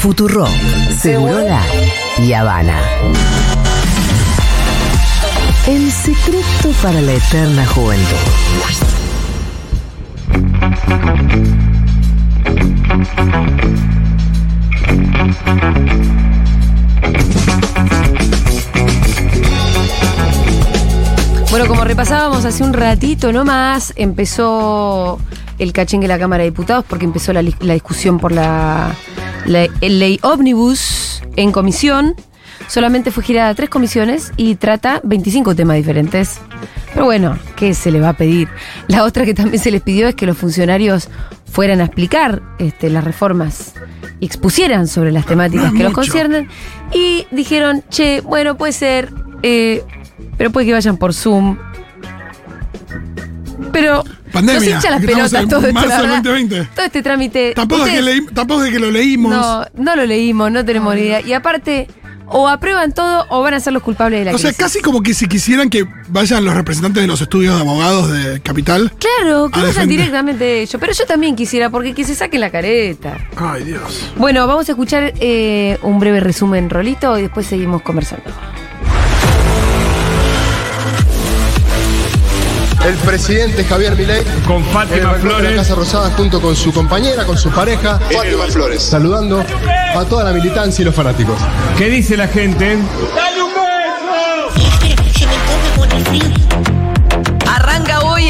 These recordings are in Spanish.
Futuro, Segurola y Habana. El secreto para la eterna juventud. Bueno, como repasábamos hace un ratito nomás, empezó el cachengue de la Cámara de Diputados porque empezó la, discusión por la, la- ley ómnibus en comisión. Solamente fue girada a tres comisiones y trata 25 temas diferentes. Pero bueno, ¿qué se le va a pedir? La otra que también se les pidió es que los funcionarios fueran a explicar este, las reformas y expusieran sobre las temáticas que los conciernen. Y dijeron, che, bueno, puede ser, eh, pero puede que vayan por Zoom. Pero Pandemia, nos hincha las que pelotas todo esto, marzo la del verdad. 2020. Todo este trámite. Tampoco es, que Ustedes- leí- tampoco es que lo leímos. No, no lo leímos, no tenemos ni idea. Y aparte, o aprueban todo o van a ser los culpables de la o sea, crisis. casi como que si quisieran que vayan los representantes de los estudios de abogados de Capital. Claro, que vayan defender. directamente ellos. Pero yo también quisiera, porque que se saquen la careta. Ay, Dios. Bueno, vamos a escuchar eh, un breve resumen, Rolito, y después seguimos conversando. El presidente Javier Milei Con en Fátima balcón de la Flores. Casa Rosada junto con su compañera, con su pareja, Fátima Flores, saludando a toda la militancia y los fanáticos. ¿Qué dice la gente? Arranca hoy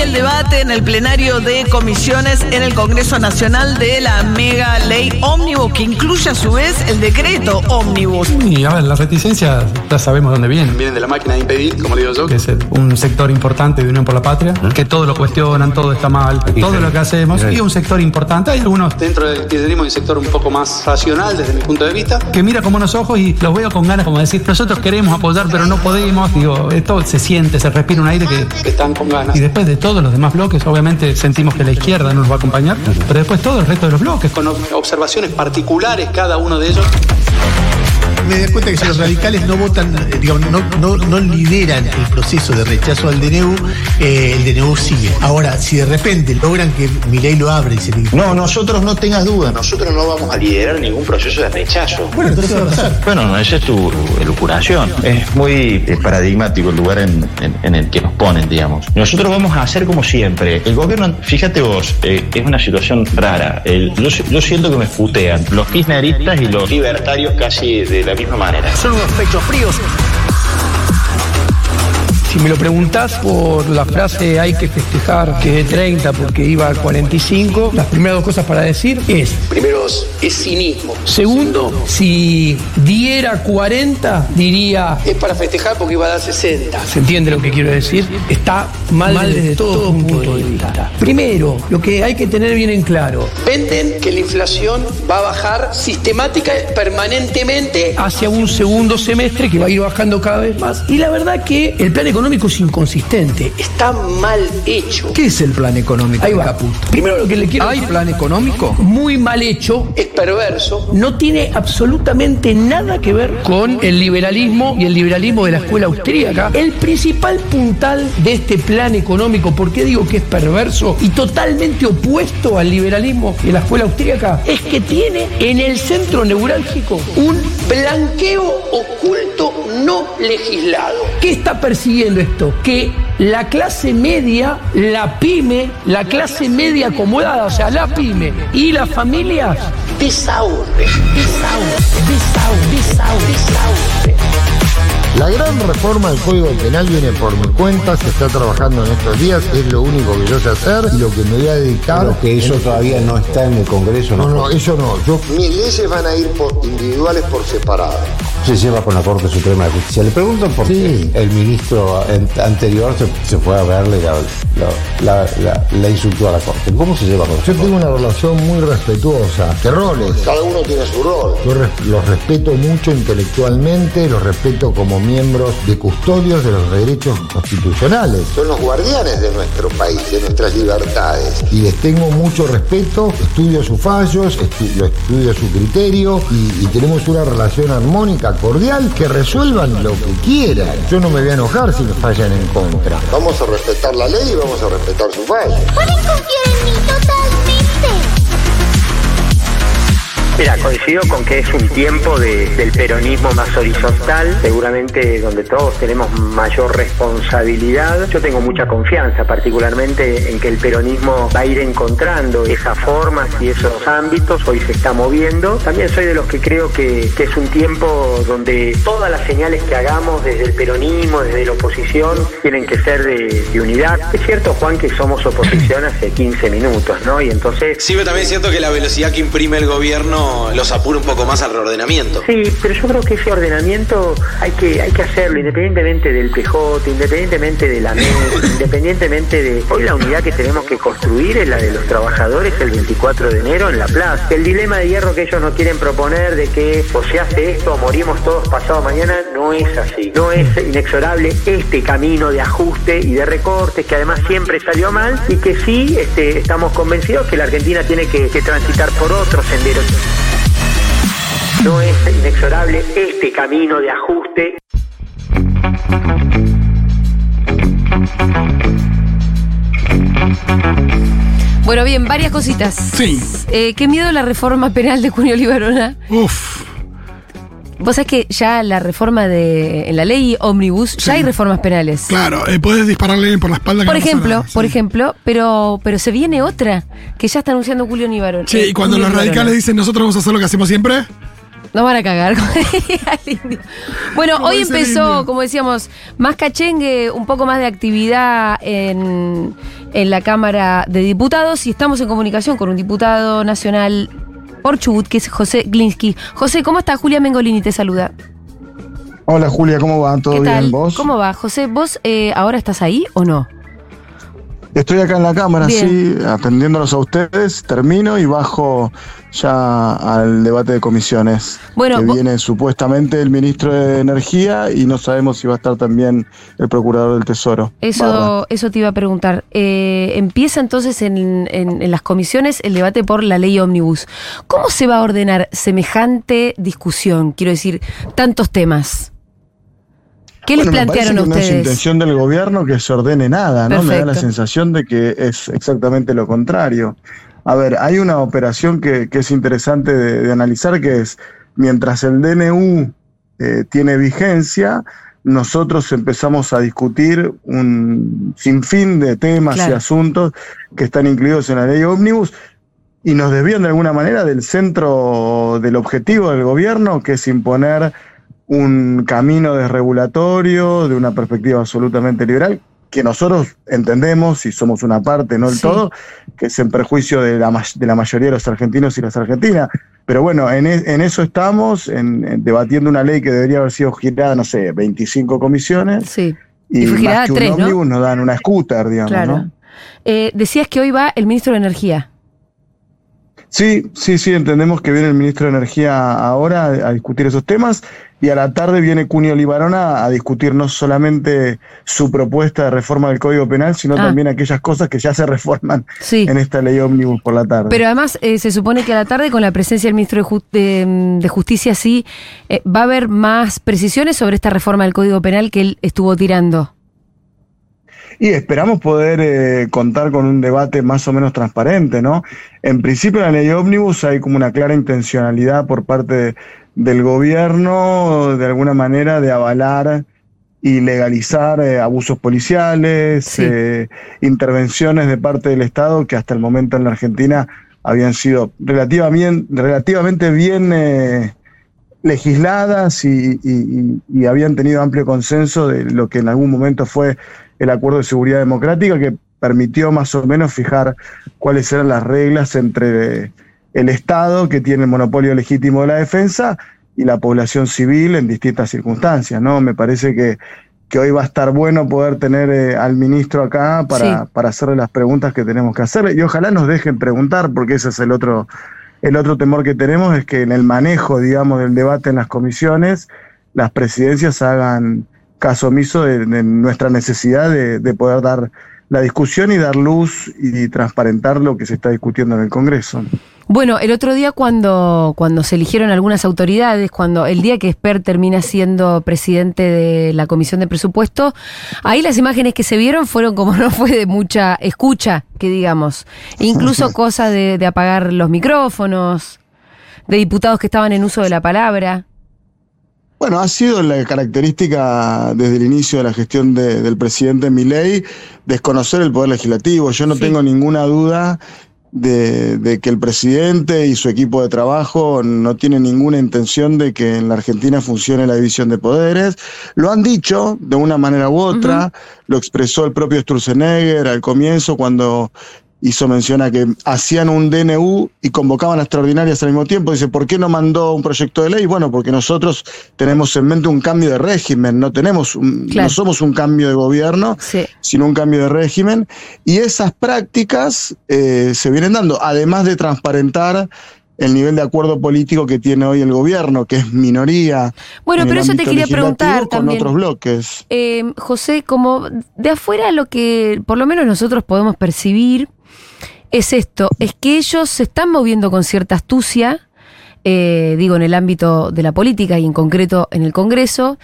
el debate en el plenario de comisiones en el Congreso Nacional de la mega ley ómnibus, que incluye a su vez el decreto ómnibus. Y a ver, las reticencias ya sabemos dónde vienen. Vienen de la máquina de impedir, como digo yo. Que es un sector importante de Unión por la Patria, que todo lo cuestionan, todo está mal, todo lo que hacemos. Y un sector importante, hay algunos Dentro del kirchnerismo hay un sector un poco más racional desde mi punto de vista. que mira con buenos ojos y los veo con ganas como decir, nosotros queremos apoyar pero no podemos. Digo, esto se siente, se respira un aire que... que están con ganas. Y después de los demás bloques, obviamente sentimos que la izquierda no nos va a acompañar, pero después todo el resto de los bloques. Con ob- observaciones particulares cada uno de ellos. Me doy cuenta que si los radicales no votan, eh, digamos, no, no, no lideran el proceso de rechazo al DNU, eh, el DNU sigue. Ahora, si de repente logran que Milei lo abra y se le No, nosotros no tengas dudas, nosotros no vamos a liderar ningún proceso de rechazo. Bueno, entonces va a pasar. Bueno, esa es tu elucubración. Es muy eh, paradigmático el lugar en, en- en el que nos ponen, digamos. Nosotros vamos a hacer como siempre. El gobierno, fíjate vos, eh, es una situación rara. El- yo, yo siento que me putean los kirchneristas y los libertarios casi de la Son unos pechos fríos. Si me lo preguntás por la frase hay que festejar que de 30 porque iba a 45, las primeras dos cosas para decir es, Primero, es cinismo. segundo, si diera 40, diría, Es para festejar porque iba a dar 60. ¿se entiende lo que quiero decir? Está mal, desde todo punto de vista. Primero, lo que hay que tener bien en claro, Venden que la inflación va a bajar sistemática permanentemente. hacia un segundo semestre que va a ir bajando cada vez más. Y la verdad que el plan económico es inconsistente. Está mal hecho. ¿Qué es el plan económico? Ahí va. Primero lo que le quiero ¿Hay plan económico? Muy mal hecho. Es perverso. No tiene absolutamente nada que ver con el liberalismo y el liberalismo de la escuela austríaca. El principal puntal de este plan económico, ¿por qué digo que es perverso y totalmente opuesto al liberalismo de la escuela austríaca? Es que tiene en el centro neurálgico un Blanqueo oculto no legislado. ¿Qué está persiguiendo esto? Que la clase media, la pyme, la clase media acomodada, o sea, la pyme y las familias, desahogue, desahogue, desahogue, desahogue. La gran reforma del Código Penal viene por mi cuenta, se está trabajando en estos días, es lo único que yo sé hacer y lo que me voy a dedicar. Pero que eso todavía no está en el Congreso, No, ¿no? no, eso no. Yo Mis leyes van a ir por individuales por separado. Se lleva con la Corte Suprema de Justicia. Le pregunto por qué el ministro an- anterior se, se fue a verle la, la, la, la- la insultó a la Corte. ¿Cómo se lleva con yo tengo una relación muy respetuosa. ¿Qué roles? Cada uno tiene su rol. Yo res- los respeto mucho intelectualmente, los respeto como miembros de custodios de los derechos constitucionales. Son los guardianes de nuestro país, de nuestras libertades. y les tengo mucho respeto, estudio sus fallos, estu- lo estudio su criterio y, y tenemos una relación armónica, cordial, que resuelvan lo que quieran. Yo no me voy a enojar si me fallan en contra. Vamos a respetar la ley y vamos a respetar su fallo. Pueden confiar en mí totalmente. Mira, coincido con que es un tiempo de- del peronismo más horizontal, seguramente donde todos tenemos mayor responsabilidad. Yo tengo mucha confianza, particularmente en que el peronismo va a ir encontrando esas formas y esos ámbitos. Hoy se está moviendo. También soy de los que creo que, que es un tiempo donde todas las señales que hagamos desde el peronismo, desde la oposición, tienen que ser de, de unidad. Es cierto, Juan, que somos oposición hace 15 minutos, ¿no? Y entonces Sí, pero también es cierto que la velocidad que imprime el gobierno los apura un poco más al reordenamiento. Sí, pero yo creo que ese ordenamiento hay que hay que hacerlo independientemente del PJ, independientemente de la MES, independientemente de... Hoy la unidad que tenemos que construir es la de los trabajadores el 24 de enero en la plaza. El dilema de hierro que ellos nos quieren proponer de que o se hace esto o morimos todos pasado mañana no es así. No es inexorable este camino de ajuste y de recortes que además siempre salió mal y que sí este, estamos convencidos que la Argentina tiene que, que transitar por otros senderos. No es inexorable este camino de ajuste. Bueno, bien, varias cositas. Sí. Eh, qué miedo la reforma penal de Junio Libarona. Uf. Vos sabés que ya la reforma de. En la ley Omnibus, ya hay reformas penales. Claro, eh, puedes dispararle por la espalda. que Por ejemplo, por ejemplo, pero, pero se viene otra que ya está anunciando Julio Nibarón. Sí, y cuando los radicales dicen nosotros vamos a hacer lo que hacemos siempre, No van a cagar. bueno, hoy empezó, como decíamos, más cachengue, un poco más de actividad en, en la Cámara de Diputados y estamos en comunicación con un diputado nacional por Chubut, que es José Glinsky. José, ¿cómo está? Julia Mengolini te saluda. Hola Julia, ¿cómo va? ¿Todo ¿Qué bien vos? ¿Cómo va? José, ¿vos eh, ahora estás ahí o no? Estoy acá en la cámara, Bien. sí, atendiéndolos a ustedes, termino y bajo ya al debate de comisiones. Bueno, que viene supuestamente el ministro de Energía y no sabemos si va a estar también el procurador del Tesoro. Barra. Eso, eso te iba a preguntar. Eh, empieza entonces en, en- en las comisiones el debate por la ley Omnibus. ¿Cómo se va a ordenar semejante discusión? Quiero decir, tantos temas. ¿Qué Bueno, les me plantearon a que No es ustedes? intención del gobierno que se ordene nada, ¿no? Me da la sensación de que es exactamente lo contrario. A ver, hay una operación que, que es interesante de, de analizar, que es, mientras el DNU eh, tiene vigencia, nosotros empezamos a discutir un sinfín de temas y asuntos que están incluidos en la ley ómnibus y nos desvían de alguna manera del centro del objetivo del gobierno, que es imponer un camino desregulatorio de una perspectiva absolutamente liberal, que nosotros entendemos, y somos una parte, no el Sí. todo, que es en perjuicio de la, de la mayoría de los argentinos y las argentinas. Pero bueno, en, e- en eso estamos, en, en debatiendo una ley que debería haber sido girada, no sé, 25 comisiones. Sí. Y, Y fue girada más que tres, un ¿no? ómnibus nos dan una scooter, digamos, Claro. ¿no? Eh, decías que hoy va el ministro de Energía. Sí, sí, sí, entendemos que viene el ministro de Energía ahora a, a discutir esos temas y a la tarde viene Cunio Libarona a discutir no solamente su propuesta de reforma del Código Penal, sino Ah. también aquellas cosas que ya se reforman Sí. en esta ley ómnibus por la tarde. Pero además eh, se supone que a la tarde con la presencia del ministro de, de Justicia sí eh, va a haber más precisiones sobre esta reforma del Código Penal que él estuvo tirando. Y esperamos poder eh, contar con un debate más o menos transparente, ¿no? En principio, en la ley ómnibus hay como una clara intencionalidad por parte de- del gobierno, de alguna manera, de avalar y legalizar eh, abusos policiales, eh, intervenciones de parte del Estado que hasta el momento en la Argentina habían sido relativamente, relativamente bien eh, legisladas y, y- y- y habían tenido amplio consenso de lo que en algún momento fue el Acuerdo de Seguridad Democrática, que permitió más o menos fijar cuáles eran las reglas entre el Estado, que tiene el monopolio legítimo de la defensa, y la población civil en distintas circunstancias, ¿no? Me parece que, que hoy va a estar bueno poder tener eh, al ministro acá para, Sí. para hacerle las preguntas que tenemos que hacerle, y ojalá nos dejen preguntar, porque ese es el otro, el otro temor que tenemos, es que en el manejo, digamos, del debate en las comisiones, las presidencias hagan caso omiso de, de nuestra necesidad de, de poder dar la discusión y dar luz y transparentar lo que se está discutiendo en el Congreso. Bueno, el otro día cuando, cuando se eligieron algunas autoridades, cuando el día que Esper termina siendo presidente de la Comisión de Presupuesto, ahí las imágenes que se vieron fueron como no fue de mucha escucha, que digamos. Incluso cosa de, de apagar los micrófonos. de diputados que estaban en uso de la palabra. Bueno, ha sido la característica desde el inicio de la gestión de- del presidente Milei desconocer el poder legislativo. Yo no tengo ninguna duda de, de que el presidente y su equipo de trabajo no tienen ninguna intención de que en la Argentina funcione la división de poderes. Lo han dicho de una manera u otra, lo expresó el propio Sturzenegger al comienzo cuando hizo mención a que hacían un DNU y convocaban a extraordinarias al mismo tiempo. Dice, ¿por qué no mandó un proyecto de ley? Bueno, porque nosotros tenemos en mente un cambio de régimen, no tenemos un- Claro. no somos un cambio de gobierno, sino un cambio de régimen. Y esas prácticas eh, se vienen dando, además de transparentar el nivel de acuerdo político que tiene hoy el gobierno, que es minoría. Bueno, pero eso te quería preguntar con también. otros bloques. Eh, José, como de afuera lo que por lo menos nosotros podemos percibir es esto, es que ellos se están moviendo con cierta astucia, eh, digo, en el ámbito de la política y en concreto en el Congreso,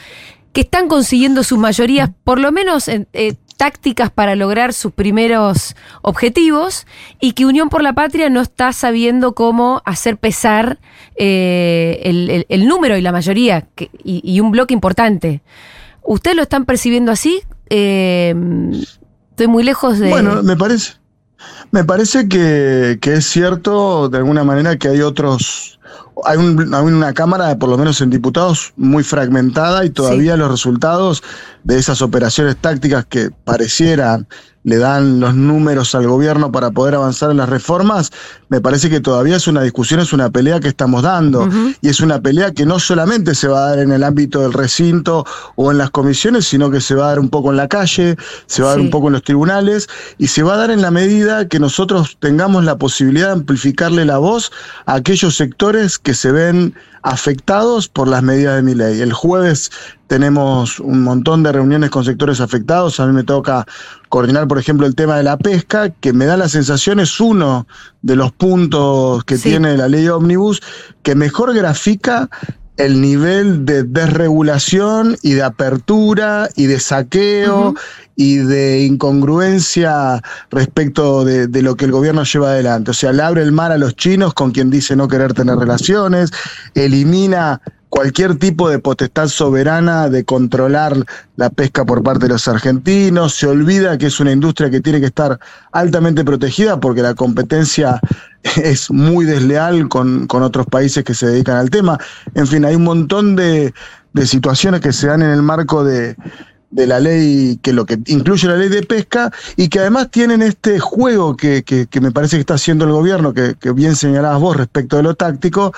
que están consiguiendo sus mayorías, por lo menos en, eh, tácticas para lograr sus primeros objetivos y que Unión por la Patria no está sabiendo cómo hacer pesar eh, el, número y la mayoría que- y, y un bloque importante. ¿Ustedes lo están percibiendo así? Eh, estoy muy lejos de... Bueno, me parece, me parece que, que es cierto de alguna manera que hay otros, hay, un- hay una cámara, por lo menos en diputados, muy fragmentada y todavía los resultados de esas operaciones tácticas que parecieran le dan los números al gobierno para poder avanzar en las reformas, me parece que todavía es una discusión, es una pelea que estamos dando. Y es una pelea que no solamente se va a dar en el ámbito del recinto o en las comisiones, sino que se va a dar un poco en la calle, se va a dar un poco en los tribunales y se va a dar en la medida que nosotros tengamos la posibilidad de amplificarle la voz a aquellos sectores que se ven afectados por las medidas de mi ley. El jueves tenemos un montón de reuniones con sectores afectados. A mí me toca coordinar, por ejemplo, el tema de la pesca, que me da la sensación es uno de los puntos que tiene la ley ómnibus que mejor grafica el nivel de desregulación y de apertura y de saqueo y de incongruencia respecto de, de lo que el gobierno lleva adelante. O sea, le abre el mar a los chinos con quien dice no querer tener relaciones, elimina cualquier tipo de potestad soberana de controlar la pesca por parte de los argentinos, se olvida que es una industria que tiene que estar altamente protegida porque la competencia es muy desleal con, con otros países que se dedican al tema. En fin, hay un montón de, de situaciones que se dan en el marco de, de la ley, que lo que incluye la ley de pesca, y que además tienen este juego que, que- me parece que está haciendo el gobierno, que, que bien señalabas vos respecto de lo táctico,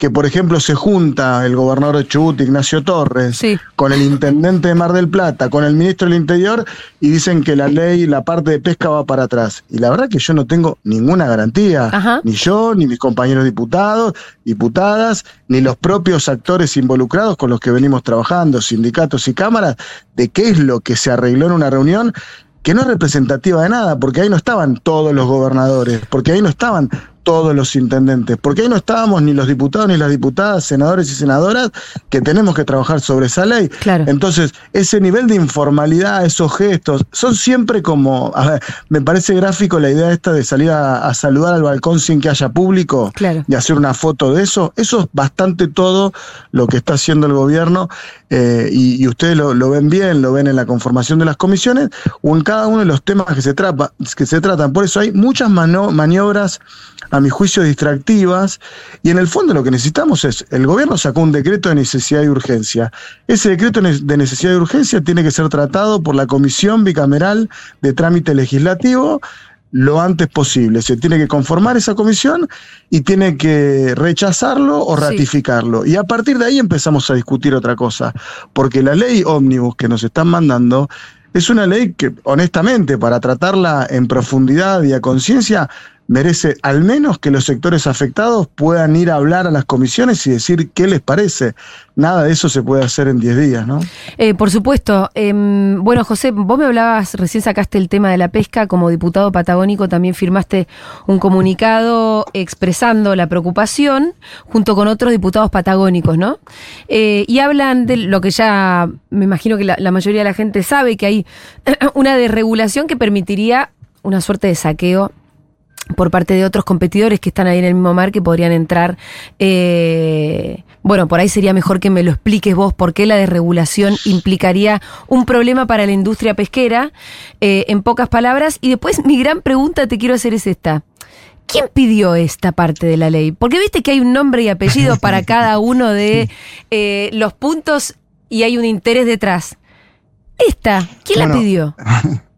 que por ejemplo se junta el gobernador de Chubut, Ignacio Torres, con el intendente de Mar del Plata, con el ministro del Interior, y dicen que la ley, la parte de pesca va para atrás. Y la verdad que yo no tengo ninguna garantía, ni yo, ni mis compañeros diputados, diputadas, ni los propios actores involucrados con los que venimos trabajando, sindicatos y cámaras, de qué es lo que se arregló en una reunión que no es representativa de nada, porque ahí no estaban todos los gobernadores, porque ahí no estaban todos los intendentes, porque ahí no estábamos ni los diputados ni las diputadas, senadores y senadoras que tenemos que trabajar sobre esa ley. Entonces, ese nivel de informalidad, esos gestos, son siempre como, a ver, me parece gráfico la idea esta de salir a, a saludar al balcón sin que haya público y hacer una foto de eso. Eso es bastante todo lo que está haciendo el gobierno eh, y, y ustedes lo, lo ven bien, lo ven en la conformación de las comisiones o en cada uno de los temas que se, trapa- que se tratan. Por eso hay muchas maniobras, a mi juicio, distractivas y en el fondo lo que necesitamos es, el gobierno sacó un decreto de necesidad y urgencia. Ese decreto de necesidad y urgencia tiene que ser tratado por la Comisión Bicameral de Trámite Legislativo lo antes posible. Se tiene que conformar esa comisión y tiene que rechazarlo o Sí. ratificarlo. Y a partir de ahí empezamos a discutir otra cosa, porque la ley ómnibus que nos están mandando es una ley que, honestamente, para tratarla en profundidad y a conciencia, merece al menos que los sectores afectados puedan ir a hablar a las comisiones y decir qué les parece. Nada de eso se puede hacer en 10 días, ¿no? Eh, por supuesto. Em, bueno, José, vos me hablabas, recién sacaste el tema de la pesca, como diputado patagónico también firmaste un comunicado expresando la preocupación junto con otros diputados patagónicos, ¿no? Eh, y hablan de lo que ya me imagino que la, la mayoría de la gente sabe, que hay una desregulación que permitiría una suerte de saqueo por parte de otros competidores que están ahí en el mismo mar que podrían entrar. eh, bueno, por ahí sería mejor que me lo expliques vos por qué la desregulación implicaría un problema para la industria pesquera, eh, en pocas palabras. Y después mi gran pregunta te quiero hacer es esta. ¿Quién pidió esta parte de la ley? Porque viste que hay un nombre y apellido para cada uno de eh, los puntos y hay un interés detrás. Esta, ¿quién la pidió?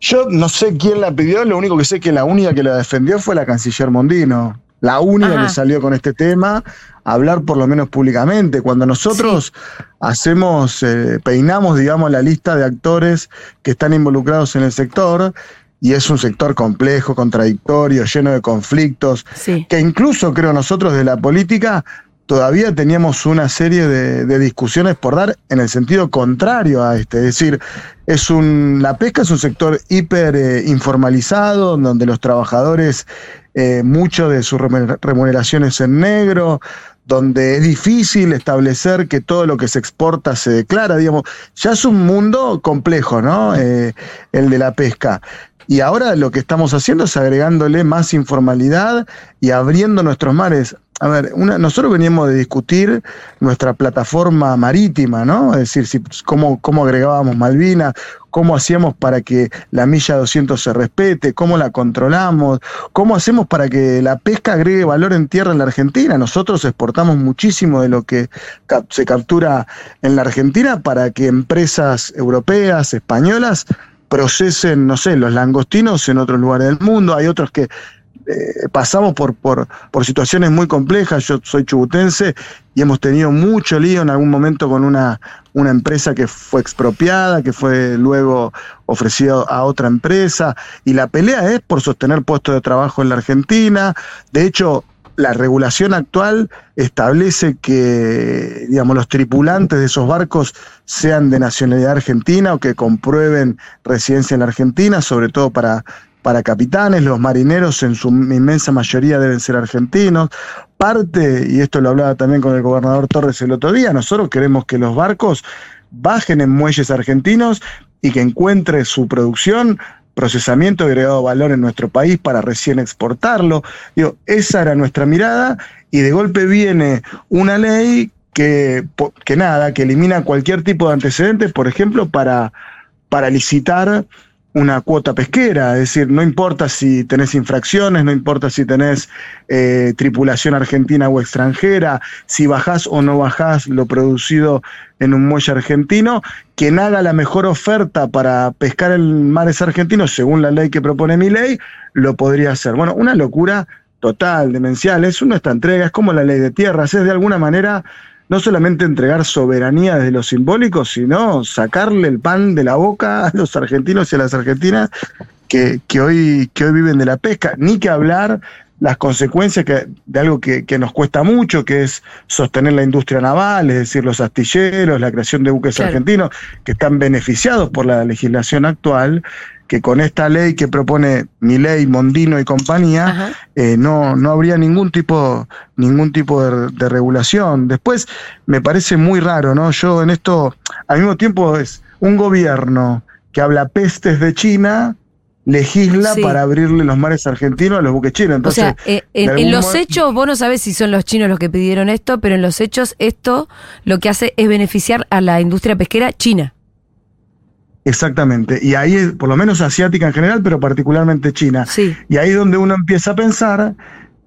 Yo no sé quién la pidió, lo único que sé es que la única que la defendió fue la canciller Mondino. La única Ajá. que salió con este tema a hablar por lo menos públicamente. Cuando nosotros hacemos, eh, peinamos, digamos, la lista de actores que están involucrados en el sector, y es un sector complejo, contradictorio, lleno de conflictos, que incluso creo nosotros de la política todavía teníamos una serie de, discusiones por dar en el sentido contrario a este. Es decir, es la pesca es un sector hiper eh, informalizado, donde los trabajadores, eh, mucho de sus remuner- remuneraciones en negro, donde es difícil establecer que todo lo que se exporta se declara, digamos, ya es un mundo complejo, ¿no? Eh, el de la pesca. Y ahora lo que estamos haciendo es agregándole más informalidad y abriendo nuestros mares. A ver, nosotros veníamos de discutir nuestra plataforma marítima, ¿no? Es decir, si, cómo, cómo agregábamos Malvinas, cómo hacíamos para que la milla 200 se respete, cómo la controlamos, cómo hacemos para que la pesca agregue valor en tierra en la Argentina. Nosotros exportamos muchísimo de lo que se captura en la Argentina para que empresas europeas, españolas, procesen, no sé, los langostinos en otros lugares del mundo. Hay otros que eh, pasamos por, por, por situaciones muy complejas. Yo soy chubutense y hemos tenido mucho lío en algún momento con una, una empresa que fue expropiada, que fue luego ofrecida a otra empresa. Y la pelea es por sostener puestos de trabajo en la Argentina. De hecho, la regulación actual establece que, digamos, los tripulantes de esos barcos sean de nacionalidad argentina o que comprueben residencia en la Argentina, sobre todo para, para capitanes. Los marineros en su inmensa mayoría deben ser argentinos. Parte, y esto lo hablaba también con el gobernador Torres el otro día, nosotros queremos que los barcos bajen en muelles argentinos y que encuentre su producción procesamiento y agregado valor en nuestro país para recién exportarlo. Digo, esa era nuestra mirada y de golpe viene una ley que, que nada, que elimina cualquier tipo de antecedentes, por ejemplo, para, para licitar una cuota pesquera, es decir, no importa si tenés infracciones, no importa si tenés eh, tripulación argentina o extranjera, si bajás o no bajás lo producido en un muelle argentino, quien haga la mejor oferta para pescar en mares argentinos, según la ley que propone mi ley, lo podría hacer. Bueno, una locura total, demencial, es nuestra entrega, es como la ley de tierras, es de alguna manera no solamente entregar soberanía desde lo simbólico, sino sacarle el pan de la boca a los argentinos y a las argentinas que, que hoy, que hoy viven de la pesca, ni que hablar las consecuencias que- de algo que, que nos cuesta mucho, que es sostener la industria naval, es decir, los astilleros, la creación de buques Claro. argentinos, que están beneficiados por la legislación actual, que con esta ley que propone mi ley, Mondino y compañía, eh, no, no habría ningún tipo, ningún tipo de, de regulación. Después, me parece muy raro, ¿no? Yo en esto, al mismo tiempo, es un gobierno que habla pestes de China, legisla Sí. para abrirle los mares argentinos a los buques chinos. O Entonces, sea, eh, en, los modo- hechos, vos no sabés si son los chinos los que pidieron esto, pero en los hechos esto lo que hace es beneficiar a la industria pesquera china. Exactamente. Y ahí, es, por lo menos asiática en general, pero particularmente China. Y ahí es donde uno empieza a pensar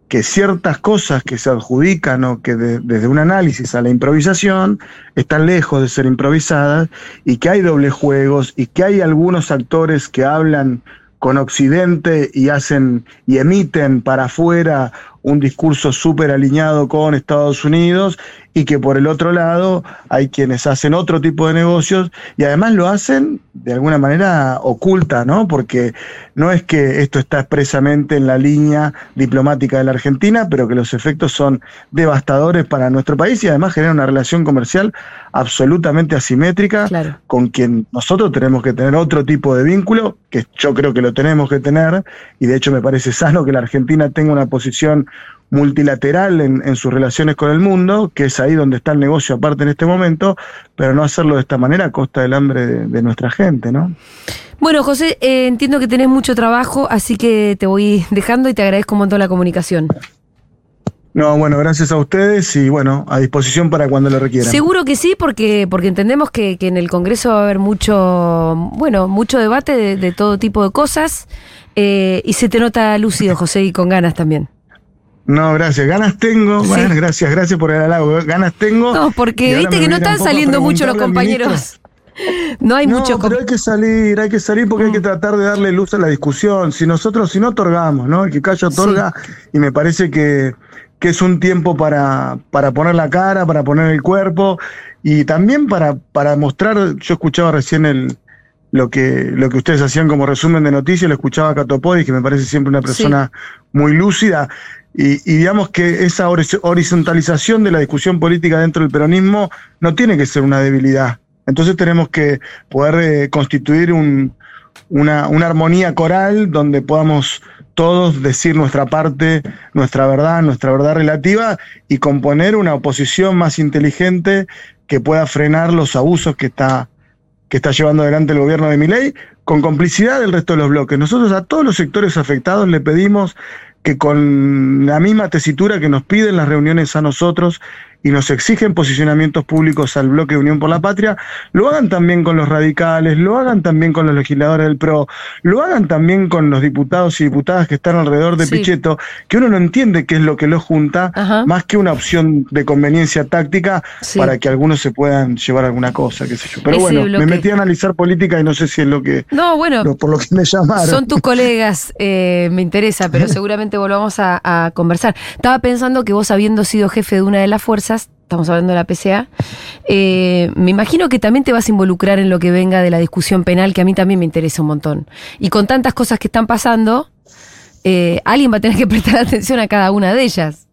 que ciertas cosas que se adjudican o que de- desde un análisis a la improvisación están lejos de ser improvisadas y que hay dobles juegos y que hay algunos actores que hablan con Occidente y hacen y emiten para afuera un discurso súper alineado con Estados Unidos y que por el otro lado hay quienes hacen otro tipo de negocios y además lo hacen de alguna manera oculta, ¿no? Porque no es que esto está expresamente en la línea diplomática de la Argentina, pero que los efectos son devastadores para nuestro país y además genera una relación comercial absolutamente asimétrica, con quien nosotros tenemos que tener otro tipo de vínculo, que yo creo que lo tenemos que tener, y de hecho me parece sano que la Argentina tenga una posición multilateral en, sus relaciones con el mundo, que es ahí donde está el negocio aparte en este momento, pero no hacerlo de esta manera a costa del hambre de, nuestra gente, ¿no? Bueno, José, eh, entiendo que tenés mucho trabajo, así que te voy dejando y te agradezco un montón la comunicación. No, bueno, gracias a ustedes y bueno, a disposición para cuando lo requieran. Seguro que sí, porque, porque entendemos que, en el Congreso va a haber mucho, bueno, mucho debate de, todo tipo de cosas eh, y se te nota lúcido, José, y con ganas también. No, gracias. Ganas tengo. Bueno, gracias, gracias por el halago. Ganas tengo. No, porque viste que no están saliendo mucho los compañeros. No hay mucho. Pero hay que salir, hay que salir porque hay que tratar de darle luz a la discusión. Si nosotros, si no otorgamos, ¿no? El que calla otorga, y me parece que, que es un tiempo para, para poner la cara, para poner el cuerpo, y también para, para mostrar, yo escuchaba recién el, lo que, lo que ustedes hacían como resumen de noticias, lo escuchaba a Catopodis, que me parece siempre una persona muy lúcida. Y, digamos que esa horizontalización de la discusión política dentro del peronismo no tiene que ser una debilidad. Entonces tenemos que poder eh, constituir una, armonía coral donde podamos todos decir nuestra parte, nuestra verdad, nuestra verdad relativa y componer una oposición más inteligente que pueda frenar los abusos que está, que está llevando adelante el gobierno de Miley con complicidad del resto de los bloques. Nosotros a todos los sectores afectados le pedimos que con la misma tesitura que nos piden las reuniones a nosotros y nos exigen posicionamientos públicos al bloque de Unión por la Patria, lo hagan también con los radicales, lo hagan también con los legisladores del PRO, lo hagan también con los diputados y diputadas que están alrededor de Pichetto, que uno no entiende qué es lo que los junta, más que una opción de conveniencia táctica para que algunos se puedan llevar alguna cosa, qué sé yo. Pero bueno, me metí a analizar política y no sé si es lo que... No, bueno, por lo que me llamaron. Son tus colegas, eh, me interesa, pero seguramente volvamos a, a conversar. Estaba pensando que vos habiendo sido jefe de una de las fuerzas, estamos hablando de la PCA, eh, me imagino que también te vas a involucrar en lo que venga de la discusión penal, que a mí también me interesa un montón. Y con tantas cosas que están pasando, eh, alguien va a tener que prestar atención a cada una de ellas.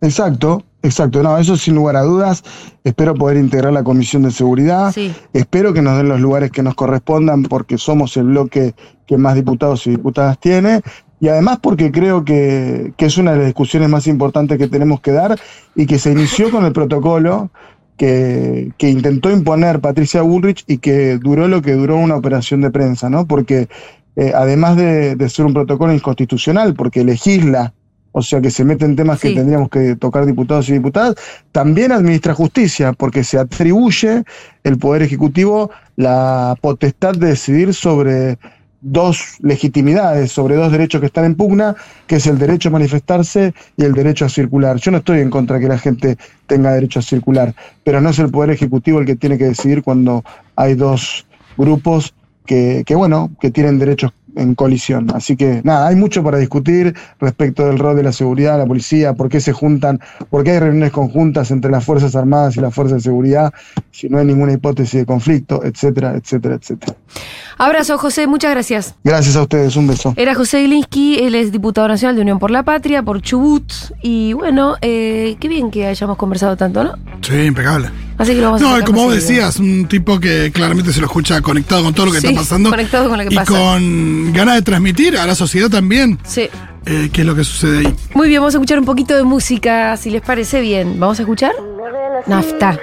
Exacto, exacto. No, eso sin lugar a dudas. Espero poder integrar la Comisión de Seguridad. Espero que nos den los lugares que nos correspondan porque somos el bloque que más diputados y diputadas tiene y además porque creo que, es una de las discusiones más importantes que tenemos que dar y que se inició con el protocolo que, intentó imponer Patricia Bullrich y que duró lo que duró una operación de prensa, ¿no? Porque eh, además de, ser un protocolo inconstitucional, porque legisla, o sea que se mete en temas que tendríamos que tocar diputados y diputadas, también administra justicia, porque se atribuye el Poder Ejecutivo la potestad de decidir sobre dos legitimidades sobre dos derechos que están en pugna, que es el derecho a manifestarse y el derecho a circular. Yo no estoy en contra de que la gente tenga derecho a circular, pero no es el Poder Ejecutivo el que tiene que decidir cuando hay dos grupos que, que bueno, que tienen derechos en colisión. Así que nada, hay mucho para discutir respecto del rol de la seguridad, la policía, por qué se juntan, por qué hay reuniones conjuntas entre las Fuerzas Armadas y las Fuerzas de Seguridad, si no hay ninguna hipótesis de conflicto, etcétera, etcétera, etcétera. Abrazo, José, muchas gracias. Gracias a ustedes, un beso. Era José Glinsky, él es diputado nacional de Unión por la Patria, por Chubut, y bueno, eh, qué bien que hayamos conversado tanto, ¿no? Sí, impecable. Así que lo vamos no, a como vos decías, un tipo que claramente se lo escucha conectado con todo lo que está pasando. Conectado con lo que y pasa. con ganas de transmitir a la sociedad también. Sí. Eh, qué es lo que sucede ahí. Muy bien, vamos a escuchar un poquito de música, si les parece bien. ¿Vamos a escuchar? Nafta.